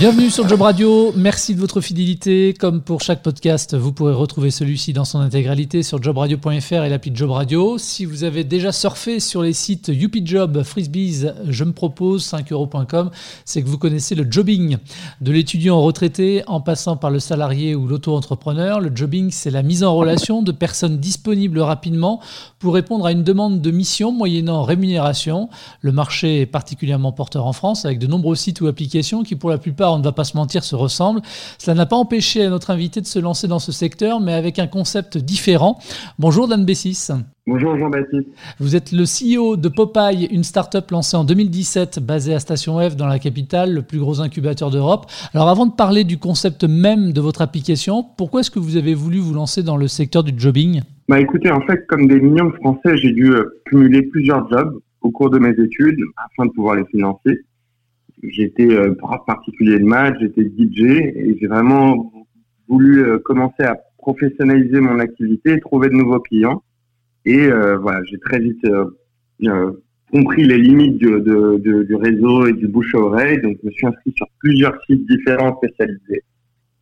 Bienvenue sur Job Radio, merci de votre fidélité. Comme pour chaque podcast, vous pourrez retrouver celui-ci dans son intégralité sur jobradio.fr et l'appli Job Radio. Si vous avez déjà surfé sur les sites YoupiJob, Frisbees, je me propose 5euros.com, c'est que vous connaissez le jobbing. De l'étudiant retraité en passant par le salarié ou l'auto-entrepreneur, le jobbing c'est la mise en relation de personnes disponibles rapidement pour répondre à une demande de mission moyennant rémunération. Le marché est particulièrement porteur en France avec de nombreux sites ou applications qui pour la plupart on ne va pas se mentir, se ressemblent. Cela n'a pas empêché à notre invité de se lancer dans ce secteur, mais avec un concept différent. Bonjour Dan Bessis. Bonjour Jean-Baptiste. Vous êtes le CEO de Popeye, une start-up lancée en 2017 basée à Station F dans la capitale, le plus gros incubateur d'Europe. Alors avant de parler du concept même de votre application, pourquoi est-ce que vous avez voulu vous lancer dans le secteur du jobbing? Bah écoutez, en fait, comme des millions de Français, j'ai dû euh, cumuler plusieurs jobs au cours de mes études afin de pouvoir les financer j'étais euh, prof particulier de maths, j'étais DJ et j'ai vraiment voulu euh, commencer à professionnaliser mon activité, trouver de nouveaux clients. Et euh, voilà, j'ai très vite compris les limites du, de, du réseau et du bouche à oreille. Donc, je me suis inscrit sur plusieurs sites différents spécialisés.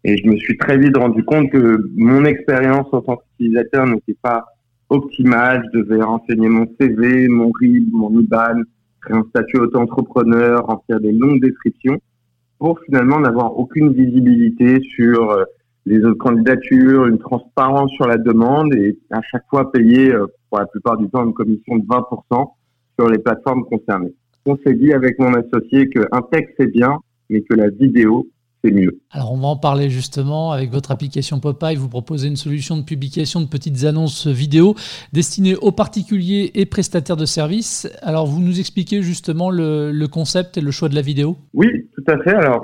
Et je me suis très vite rendu compte que mon expérience en tant qu'utilisateur n'était pas optimale. Je devais renseigner mon CV, mon RIB, mon IBAN, un statut auto-entrepreneur, remplir des longues descriptions, pour finalement n'avoir aucune visibilité sur euh, les autres candidatures, une transparence sur la demande et à chaque fois payer euh, pour la plupart du temps une commission de 20% sur les plateformes concernées. On s'est dit avec mon associé qu'un texte c'est bien, mais que la vidéo c'est mieux. Alors on va en parler justement avec votre application Popeye. Vous proposez une solution de publication de petites annonces vidéo destinées aux particuliers et prestataires de services. Alors vous nous expliquez justement le, concept et le choix de la vidéo? Oui, tout à fait. Alors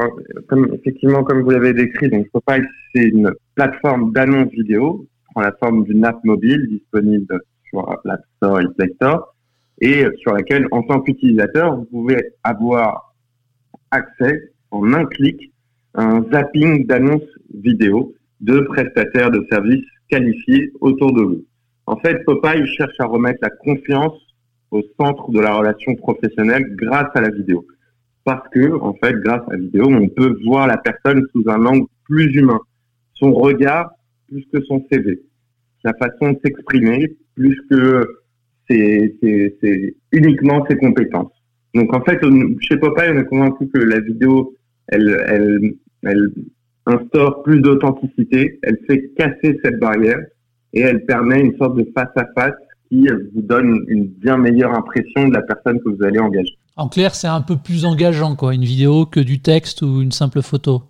comme, effectivement, comme vous l'avez décrit, donc Popeye c'est une plateforme d'annonces vidéo prend la forme d'une app mobile disponible sur l'App Store et Play Store et sur laquelle en tant qu'utilisateur vous pouvez avoir accès en un clic un zapping d'annonces vidéo de prestataires de services qualifiés autour de vous. En fait, Popeye cherche à remettre la confiance au centre de la relation professionnelle grâce à la vidéo. Parce que, en fait, grâce à la vidéo, on peut voir la personne sous un angle plus humain. Son regard plus que son CV. Sa façon de s'exprimer plus que c'est uniquement ses compétences. Donc, en fait, chez Popeye, on est convaincu que la vidéo, elle, elle elle instaure plus d'authenticité, elle fait casser cette barrière et elle permet une sorte de face à face qui vous donne une bien meilleure impression de la personne que vous allez engager. En clair, c'est un peu plus engageant, quoi, une vidéo que du texte ou une simple photo.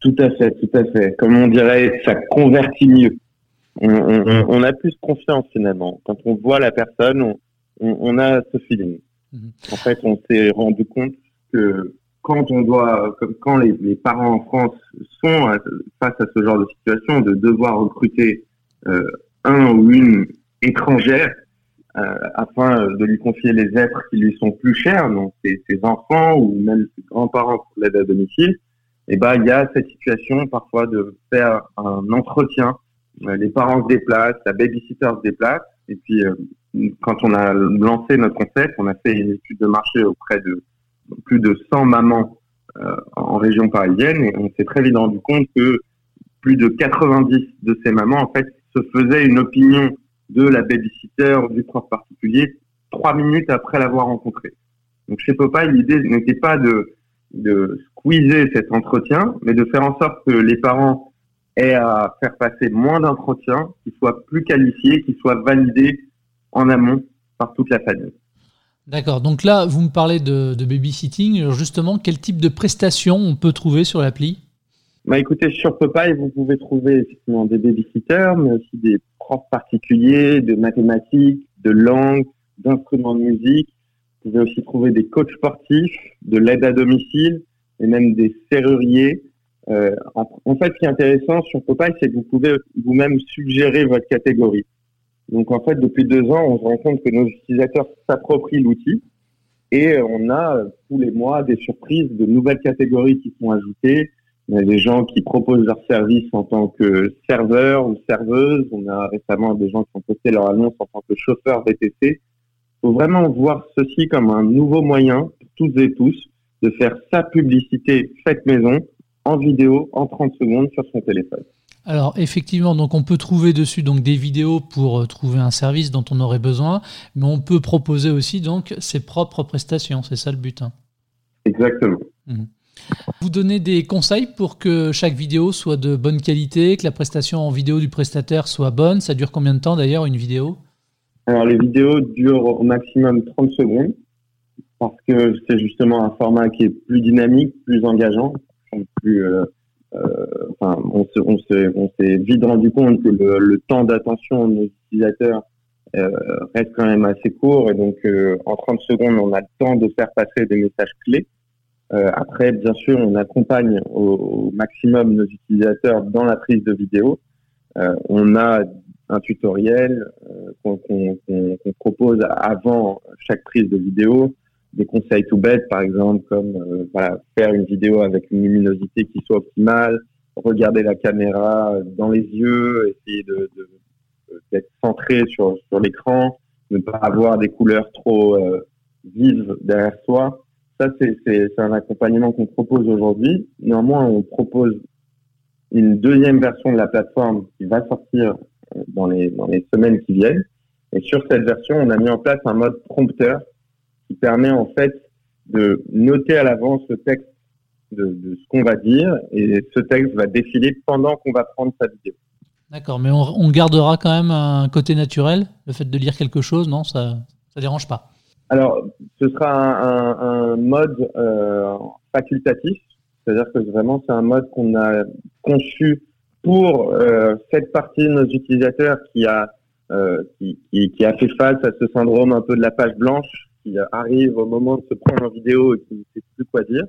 Tout à fait, tout à fait. Comme on dirait, ça convertit mieux. On, a plus confiance finalement. Quand on voit la personne, on, a ce feeling. Mhm. En fait, on s'est rendu compte que quand on doit, quand les, parents en France sont face à ce genre de situation, de devoir recruter euh, un ou une étrangère euh, afin de lui confier les êtres qui lui sont plus chers, donc ses, enfants ou même ses grands-parents pour l'aide à domicile, et eh ben il y a cette situation parfois de faire un entretien. Euh, les parents se déplacent, la babysitter se déplace, et puis quand on a lancé notre concept, on a fait une étude de marché auprès de plus de 100 mamans euh, en région parisienne et on s'est très vite rendu compte que plus de 90 de ces mamans en fait se faisaient une opinion de la babysitter du prof particulier trois minutes après l'avoir rencontré. Donc chez Popeye, l'idée n'était pas de, de squeezer cet entretien, mais de faire en sorte que les parents aient à faire passer moins d'entretiens, qu'ils soient plus qualifiés, qu'ils soient validés en amont par toute la famille. D'accord. Donc là, vous me parlez de, babysitting. Justement, quel type de prestations on peut trouver sur l'appli? Bah écoutez, sur Popeye, vous pouvez trouver des babysitters, mais aussi des profs particuliers de mathématiques, de langue, d'instruments de musique. Vous pouvez aussi trouver des coachs sportifs, de l'aide à domicile et même des serruriers. Euh, en, en, fait, ce qui est intéressant sur Popeye, c'est que vous pouvez vous-même suggérer votre catégorie. Donc en fait, depuis deux ans, on se rend compte que nos utilisateurs s'approprient l'outil et on a euh, tous les mois des surprises de nouvelles catégories qui sont ajoutées. On a des gens qui proposent leurs services en tant que serveur ou serveuse. On a récemment des gens qui ont posté leur annonce en tant que chauffeur VTC. Il faut vraiment voir ceci comme un nouveau moyen pour toutes et tous de faire sa publicité faite maison en vidéo en 30 secondes sur son téléphone. Alors effectivement, donc on peut trouver dessus donc des vidéos pour euh, trouver un service dont on aurait besoin, mais on peut proposer aussi donc ses propres prestations. C'est ça le but. Hein. Exactement. Mmh. Vous donnez des conseils pour que chaque vidéo soit de bonne qualité, que la prestation en vidéo du prestataire soit bonne? Ça dure combien de temps d'ailleurs une vidéo? Alors les vidéos durent au maximum 30 secondes parce que c'est justement un format qui est plus dynamique, plus engageant, plus euh, enfin, on s'est vite rendu compte que le, temps d'attention de nos utilisateurs euh, reste quand même assez court et donc euh, en 30 secondes on a le temps de faire passer des messages clés. après, bien sûr, on accompagne au, maximum nos utilisateurs dans la prise de vidéo. on a un tutoriel qu'on propose avant chaque prise de vidéo des conseils tout bêtes, par exemple, comme euh, voilà, faire une vidéo avec une luminosité qui soit optimale, regarder la caméra dans les yeux, essayer de, d'être centré sur, sur l'écran, ne pas avoir des couleurs trop euh, vives derrière soi. Ça, c'est un accompagnement qu'on propose aujourd'hui. Néanmoins, on propose une deuxième version de la plateforme qui va sortir euh, dans les, dans les semaines qui viennent. Et sur cette version, on a mis en place un mode prompteur qui permet en fait de noter à l'avance le texte de, ce qu'on va dire et ce texte va défiler pendant qu'on va prendre sa vidéo. D'accord, mais on, gardera quand même un côté naturel, le fait de lire quelque chose, non Ça ne dérange pas Alors, ce sera un, mode euh, facultatif, c'est-à-dire que vraiment c'est un mode qu'on a conçu pour euh, cette partie de nos utilisateurs qui a, euh, qui, qui, a fait face à ce syndrome un peu de la page blanche qui arrive au moment de se prendre en vidéo et qui ne sait plus quoi dire,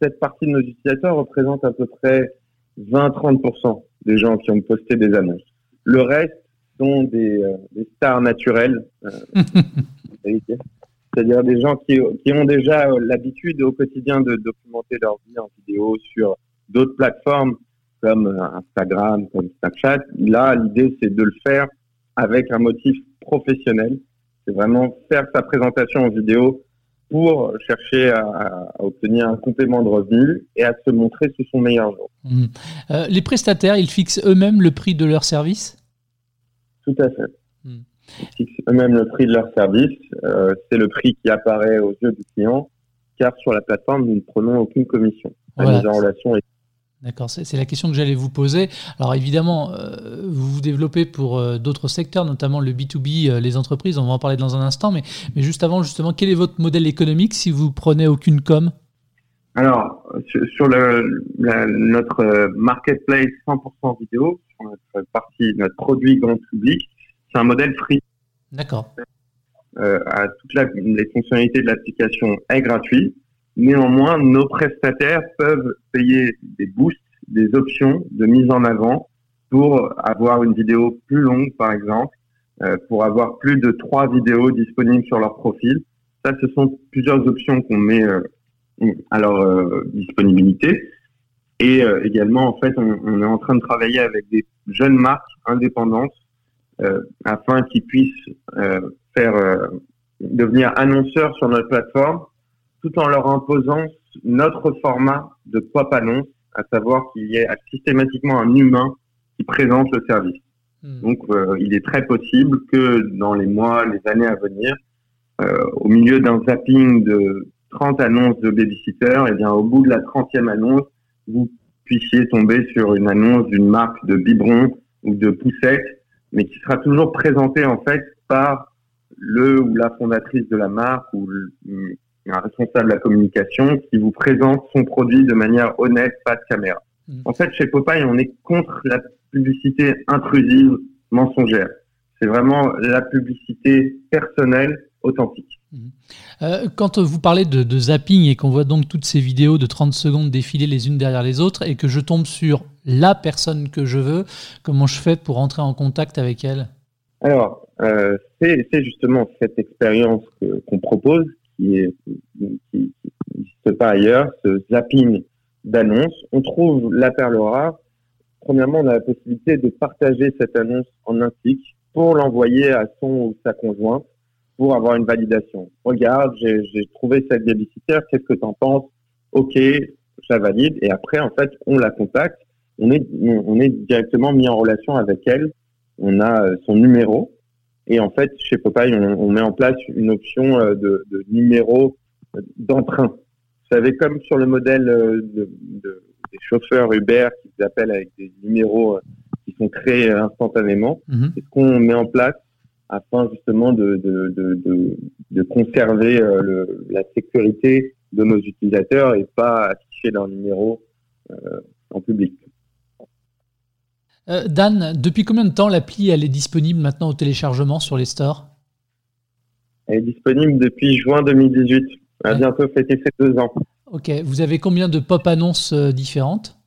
cette partie de nos utilisateurs représente à peu près 20-30% des gens qui ont posté des annonces. Le reste sont des, euh, stars naturelles, euh, c'est-à-dire des gens qui, qui ont déjà euh, l'habitude au quotidien de documenter leur vie en vidéo sur d'autres plateformes comme Instagram, comme Snapchat. Là, l'idée, c'est de le faire avec un motif professionnel c'est vraiment faire sa présentation en vidéo pour chercher à, obtenir un complément de revenu et à se montrer sous son meilleur jour. Mmh. Euh, les prestataires, ils fixent eux-mêmes le prix de leur service? Tout à fait. Mmh. Ils fixent eux-mêmes le prix de leur service. Euh, c'est le prix qui apparaît aux yeux du client, car sur la plateforme, nous ne prenons aucune commission. La mise en relation est D'accord, c'est la question que j'allais vous poser. Alors évidemment, euh, vous vous développez pour euh, d'autres secteurs, notamment le B2B, euh, les entreprises, on va en parler dans un instant, mais, mais juste avant, justement, quel est votre modèle économique si vous prenez aucune com? Alors, sur, le, notre marketplace 100% vidéo, sur notre partie, notre produit grand public, c'est un modèle free. D'accord. à toutes les fonctionnalités de l'application est gratuit. Néanmoins, nos prestataires peuvent payer des boosts, des options de mise en avant pour avoir une vidéo plus longue, par exemple, euh, pour avoir plus de trois vidéos disponibles sur leur profil. Ça, ce sont plusieurs options qu'on met euh, à leur euh, disponibilité. Et également, en fait, on, on, est en train de travailler avec des jeunes marques indépendantes afin qu'ils puissent faire devenir annonceurs sur notre plateforme tout en leur imposant notre format de pop annonce, à savoir qu'il y ait systématiquement un humain qui présente le service. Hmm. Donc, euh, il est très possible que dans les mois, les années à venir, euh, au milieu d'un zapping de 30 annonces de babysitter, et eh bien, au bout de la 30e annonce, vous puissiez tomber sur une annonce d'une marque de biberon ou de poussette, mais qui sera toujours présentée en fait par le ou la fondatrice de la marque ou un responsable de la communication qui vous présente son produit de manière honnête, pas de caméra. Mm. En fait, chez Popeye, on est contre la publicité intrusive, mensongère. C'est vraiment la publicité personnelle, authentique. Mm. Euh, quand vous parlez de, zapping et qu'on voit donc toutes ces vidéos de 30 secondes défiler les unes derrière les autres et que je tombe sur la personne que je veux, comment je fais pour entrer en contact avec elle? Alors, euh, c'est justement cette expérience qu'on propose qui n'existe pas ailleurs, ce zapping d'annonces. On trouve la perle rare. Premièrement, on a la possibilité de partager cette annonce en un clic pour l'envoyer à son ou sa conjointe pour avoir une validation. Regarde, j'ai trouvé cette babysitter, qu'est-ce que tu en penses? OK, ça valide. Et après, en fait, on la contacte. On est, on est directement mis en relation avec elle. On a son numéro. Et en fait, chez Popeye, on, met en place une option de, de numéro d'emprunt. Vous savez, comme sur le modèle de, de, des chauffeurs Uber qui appellent avec des numéros qui sont créés instantanément. Mhm. C'est ce qu'on met en place afin justement de, de, de, de conserver euh, le, la sécurité de nos utilisateurs et pas afficher leur numéro euh, en public. Euh, Dan, depuis combien de temps l'appli elle est disponible maintenant au téléchargement sur les stores? Elle est disponible depuis juin 2018. Elle a bientôt fêté ses deux ans. Ok, vous avez combien de pop annonces différentes?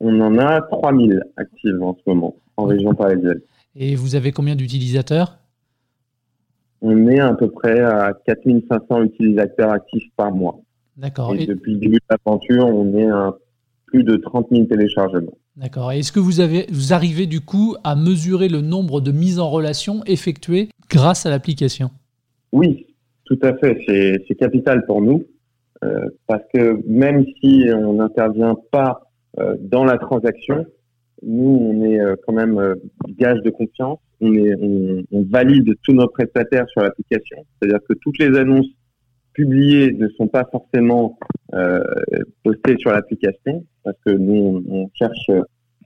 On en a 3000 actives en ce moment en région parisienne. Et vous avez combien d'utilisateurs? On est à peu près à 4500 utilisateurs actifs par mois. D'accord. Et, depuis le début de l'aventure, on est à plus de 30 000 téléchargements. D'accord. Et est-ce que vous, avez, vous arrivez du coup à mesurer le nombre de mises en relation effectuées grâce à l'application? Oui, tout à fait. C'est capital pour nous. Euh, parce que même si on n'intervient pas euh, dans la transaction, nous, on est euh, quand même gage de confiance. On, est, on, valide tous nos prestataires sur l'application. C'est-à-dire que toutes les annonces publiées ne sont pas forcément euh, postées sur l'application parce que nous, on, cherche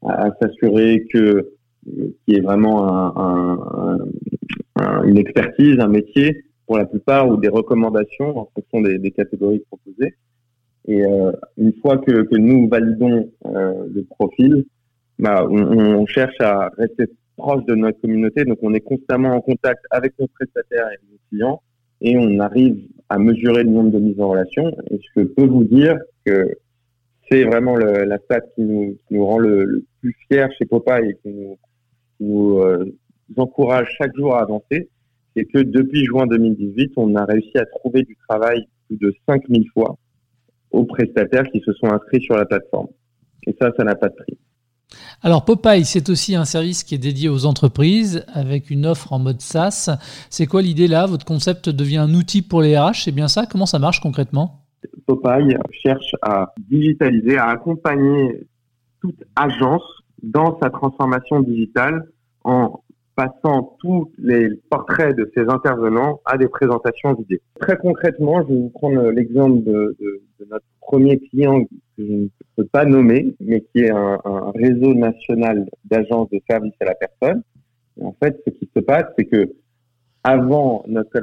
à, s'assurer que qu'il y ait vraiment un, un, une expertise, un métier pour la plupart ou des recommandations en fonction des, catégories proposées. Et euh, une fois que, nous validons euh, le profil, bah, on, cherche à rester proche de notre communauté, donc on est constamment en contact avec nos prestataires et nos clients, et on arrive à mesurer le nombre de mises en relation. Et je peux vous dire que c'est vraiment la stat qui nous, rend le, plus fiers chez Popeye et qui nous, nous euh, encourage chaque jour à avancer, c'est que depuis juin 2018, on a réussi à trouver du travail plus de 5000 fois aux prestataires qui se sont inscrits sur la plateforme. Et ça, ça n'a pas de prix. Alors Popeye, c'est aussi un service qui est dédié aux entreprises avec une offre en mode SaaS. C'est quoi l'idée là? Votre concept devient un outil pour les RH, c'est bien ça? Comment ça marche concrètement? Popeye cherche à digitaliser, à accompagner toute agence dans sa transformation digitale en passant tous les portraits de ses intervenants à des présentations vidéo. Très concrètement, je vais vous prendre l'exemple de, notre premier client que je ne peux pas nommer, mais qui est un, réseau national d'agences de services à la personne. en fait, ce qui se passe, c'est que avant notre,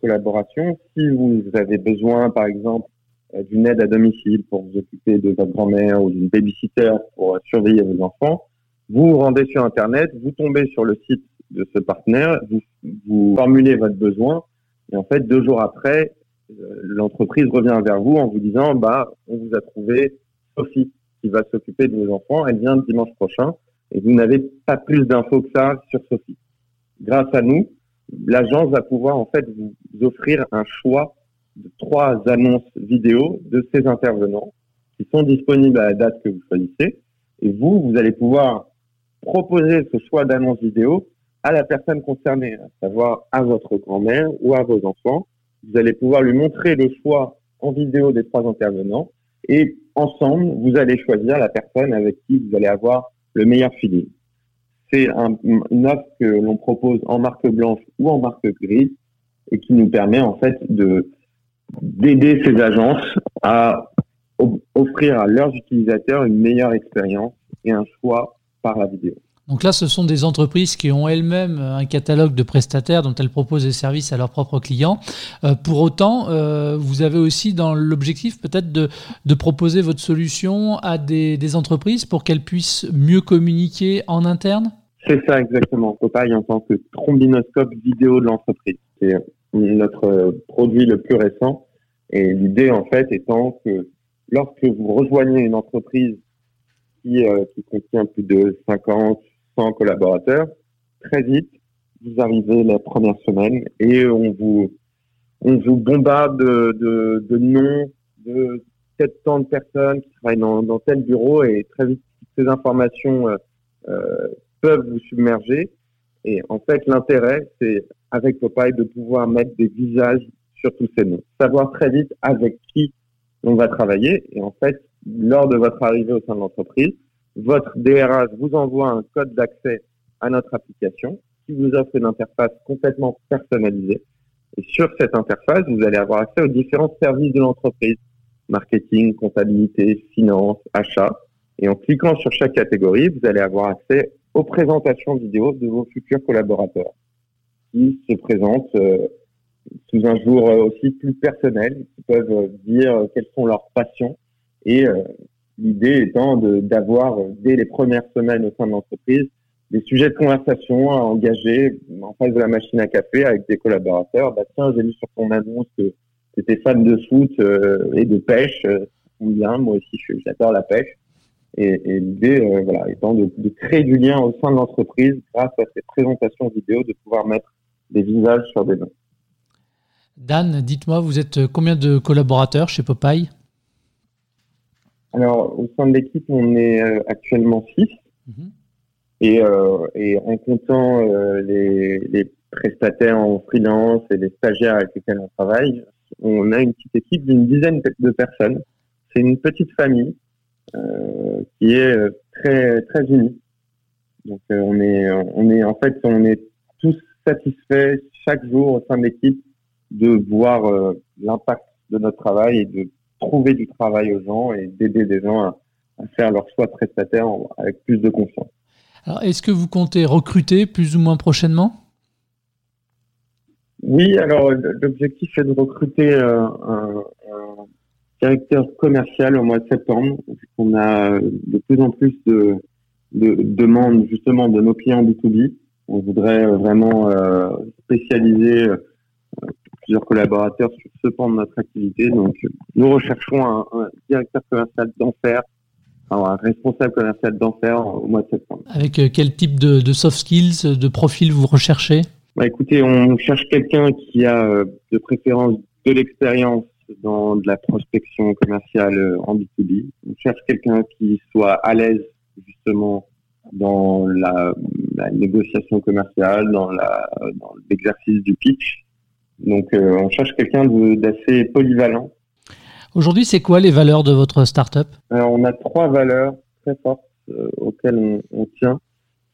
collaboration, si vous avez besoin, par exemple, d'une aide à domicile pour vous occuper de votre grand-mère ou d'une babysitter pour surveiller vos enfants, vous vous rendez sur Internet, vous tombez sur le site de ce partenaire, vous, vous formulez votre besoin, et en fait, deux jours après, euh, l'entreprise revient vers vous en vous disant, bah, on vous a trouvé Sophie qui va s'occuper de vos enfants, elle vient dimanche prochain, et vous n'avez pas plus d'infos que ça sur Sophie. Grâce à nous, l'agence va pouvoir en fait vous offrir un choix de trois annonces vidéo de ces intervenants qui sont disponibles à la date que vous choisissez. Et vous, vous allez pouvoir proposer ce choix d'annonce vidéo à la personne concernée, à savoir à votre grand-mère ou à vos enfants. Vous allez pouvoir lui montrer le choix en vidéo des trois intervenants et ensemble, vous allez choisir la personne avec qui vous allez avoir le meilleur feeling. C'est un, une offre que l'on propose en marque blanche ou en marque grise et qui nous permet en fait de d'aider ces agences à offrir à leurs utilisateurs une meilleure expérience et un choix par la vidéo. Donc là, ce sont des entreprises qui ont elles-mêmes un catalogue de prestataires dont elles proposent des services à leurs propres clients. Euh, pour autant, euh, vous avez aussi dans l'objectif peut-être de, de, proposer votre solution à des, des entreprises pour qu'elles puissent mieux communiquer en interne? C'est ça exactement. Popeye en tant que trombinoscope vidéo de l'entreprise. C'est notre produit le plus récent. Et l'idée en fait étant que lorsque vous rejoignez une entreprise qui, euh, contient plus de 50, collaborateurs, très vite, vous arrivez la première semaine et on vous, on vous bombarde de, de, noms de tant de personnes qui travaillent dans, tel bureau et très vite, ces informations euh, euh, peuvent vous submerger. Et en fait, l'intérêt, c'est avec Popeye de pouvoir mettre des visages sur tous ces noms. Savoir très vite avec qui on va travailler. Et en fait, lors de votre arrivée au sein de l'entreprise, votre DRH vous envoie un code d'accès à notre application qui vous offre une interface complètement personnalisée. Et sur cette interface, vous allez avoir accès aux différents services de l'entreprise, marketing, comptabilité, finance, achat. Et en cliquant sur chaque catégorie, vous allez avoir accès aux présentations vidéo de vos futurs collaborateurs se présentent euh, sous un jour euh, aussi plus personnel, qui peuvent euh, dire quelles sont leurs passions. Et l'idée étant d'avoir, dès les premières semaines au sein de l'entreprise, des sujets de conversation à engager en face de la machine à café avec des collaborateurs. Bah tiens, j'ai lu sur ton annonce que tu étais fan de foot et de pêche. bien, moi aussi j'adore la pêche. Et, l'idée, étant de, de, créer du lien au sein de l'entreprise grâce à ces présentations vidéo, de pouvoir mettre des visages sur des noms. Dan, dites-moi, vous êtes combien de collaborateurs chez Popeye? Alors, au sein de l'équipe, on est euh, actuellement 6. Mhm. Et, euh, et, en comptant euh, les, les, prestataires en freelance et les stagiaires avec lesquels on travaille, on a une petite équipe d'une dizaine de personnes. C'est une petite famille euh, qui est très très unie. Donc on est on est en fait on est tous satisfaits chaque jour au sein de l'équipe de voir l'impact de notre travail et de trouver du travail aux gens et d'aider des gens à, faire leur choix prestataire avec plus de confiance. Alors, est-ce que vous comptez recruter plus ou moins prochainement? Oui, alors l'objectif est de recruter un, directeur commercial au mois de septembre. On a de plus en plus de, de demandes justement de nos clients B2B. On voudrait vraiment euh, spécialiser euh, plusieurs collaborateurs sur ce pan de notre activité. Donc, nous recherchons un, directeur commercial d'enfer, un responsable commercial d'enfer au mois de septembre. Avec euh, quel type de, de, soft skills, de profil vous recherchez? Bah, Écoutez, on cherche quelqu'un qui a de préférence de l'expérience dans de la prospection commerciale euh, en B2B. On cherche quelqu'un qui soit à l'aise justement dans la, négociation commerciale, dans l'exercice du pitch. Donc euh, on cherche quelqu'un d'assez polyvalent. Aujourd'hui, c'est quoi les valeurs de votre startup? Alors, On a trois valeurs très fortes euh, auxquelles on, on tient,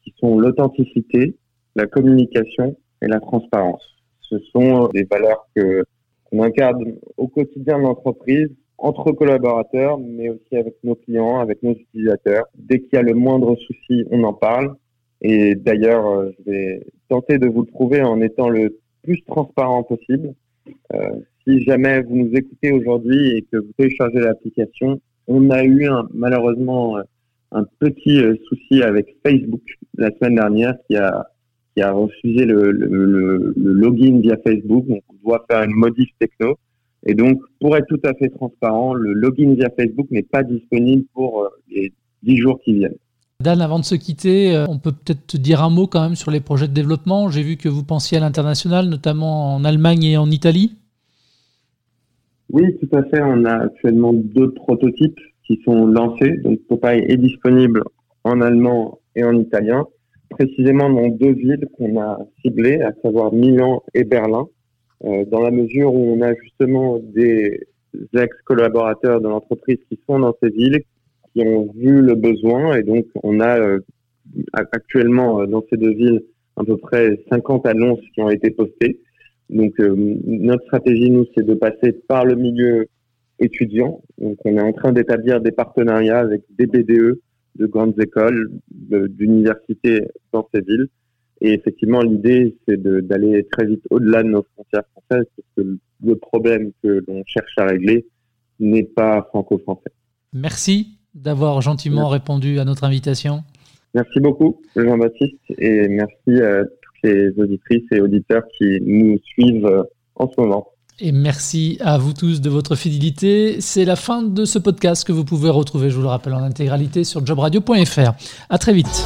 qui sont l'authenticité, la communication et la transparence. Ce sont des valeurs que on incarne au quotidien de l'entreprise, entre collaborateurs, mais aussi avec nos clients, avec nos utilisateurs. Dès qu'il y a le moindre souci, on en parle. Et d'ailleurs, euh, je vais tenter de vous le prouver en étant le plus transparent possible. Euh, si jamais vous nous écoutez aujourd'hui et que vous téléchargez l'application, on a eu un, malheureusement euh, un petit souci avec Facebook la semaine dernière qui a qui a refusé le, le, le, login via Facebook. Donc, on doit faire une modif techno. Et donc, pour être tout à fait transparent, le login via Facebook n'est pas disponible pour euh, les 10 jours qui viennent. Dan, avant de se quitter, euh, on peut peut-être te dire un mot quand même sur les projets de développement. J'ai vu que vous pensiez à l'international, notamment en Allemagne et en Italie. Oui, tout à fait. On a actuellement deux prototypes qui sont lancés. Donc, Popeye est disponible en allemand et en italien précisément dans deux villes qu'on a ciblées, à savoir Milan et Berlin, dans la mesure où on a justement des ex-collaborateurs de l'entreprise qui sont dans ces villes, qui ont vu le besoin, et donc on a euh, actuellement euh, dans ces deux villes à peu près 50 annonces qui ont été postées. Donc notre stratégie, nous, c'est de passer par le milieu étudiant. Donc on est en train d'établir des partenariats avec des BDE, de grandes écoles, d'universités dans ces villes. Et effectivement, l'idée, c'est d'aller très vite au-delà de nos frontières françaises, parce que le problème que l'on cherche à régler n'est pas franco-français. Merci d'avoir gentiment répondu à notre invitation. Merci beaucoup, Jean-Baptiste, et merci à toutes les auditrices et auditeurs qui nous suivent en ce moment. Et merci à vous tous de votre fidélité. C'est la fin de ce podcast que vous pouvez retrouver, je vous le rappelle, en intégralité sur jobradio.fr. À très vite.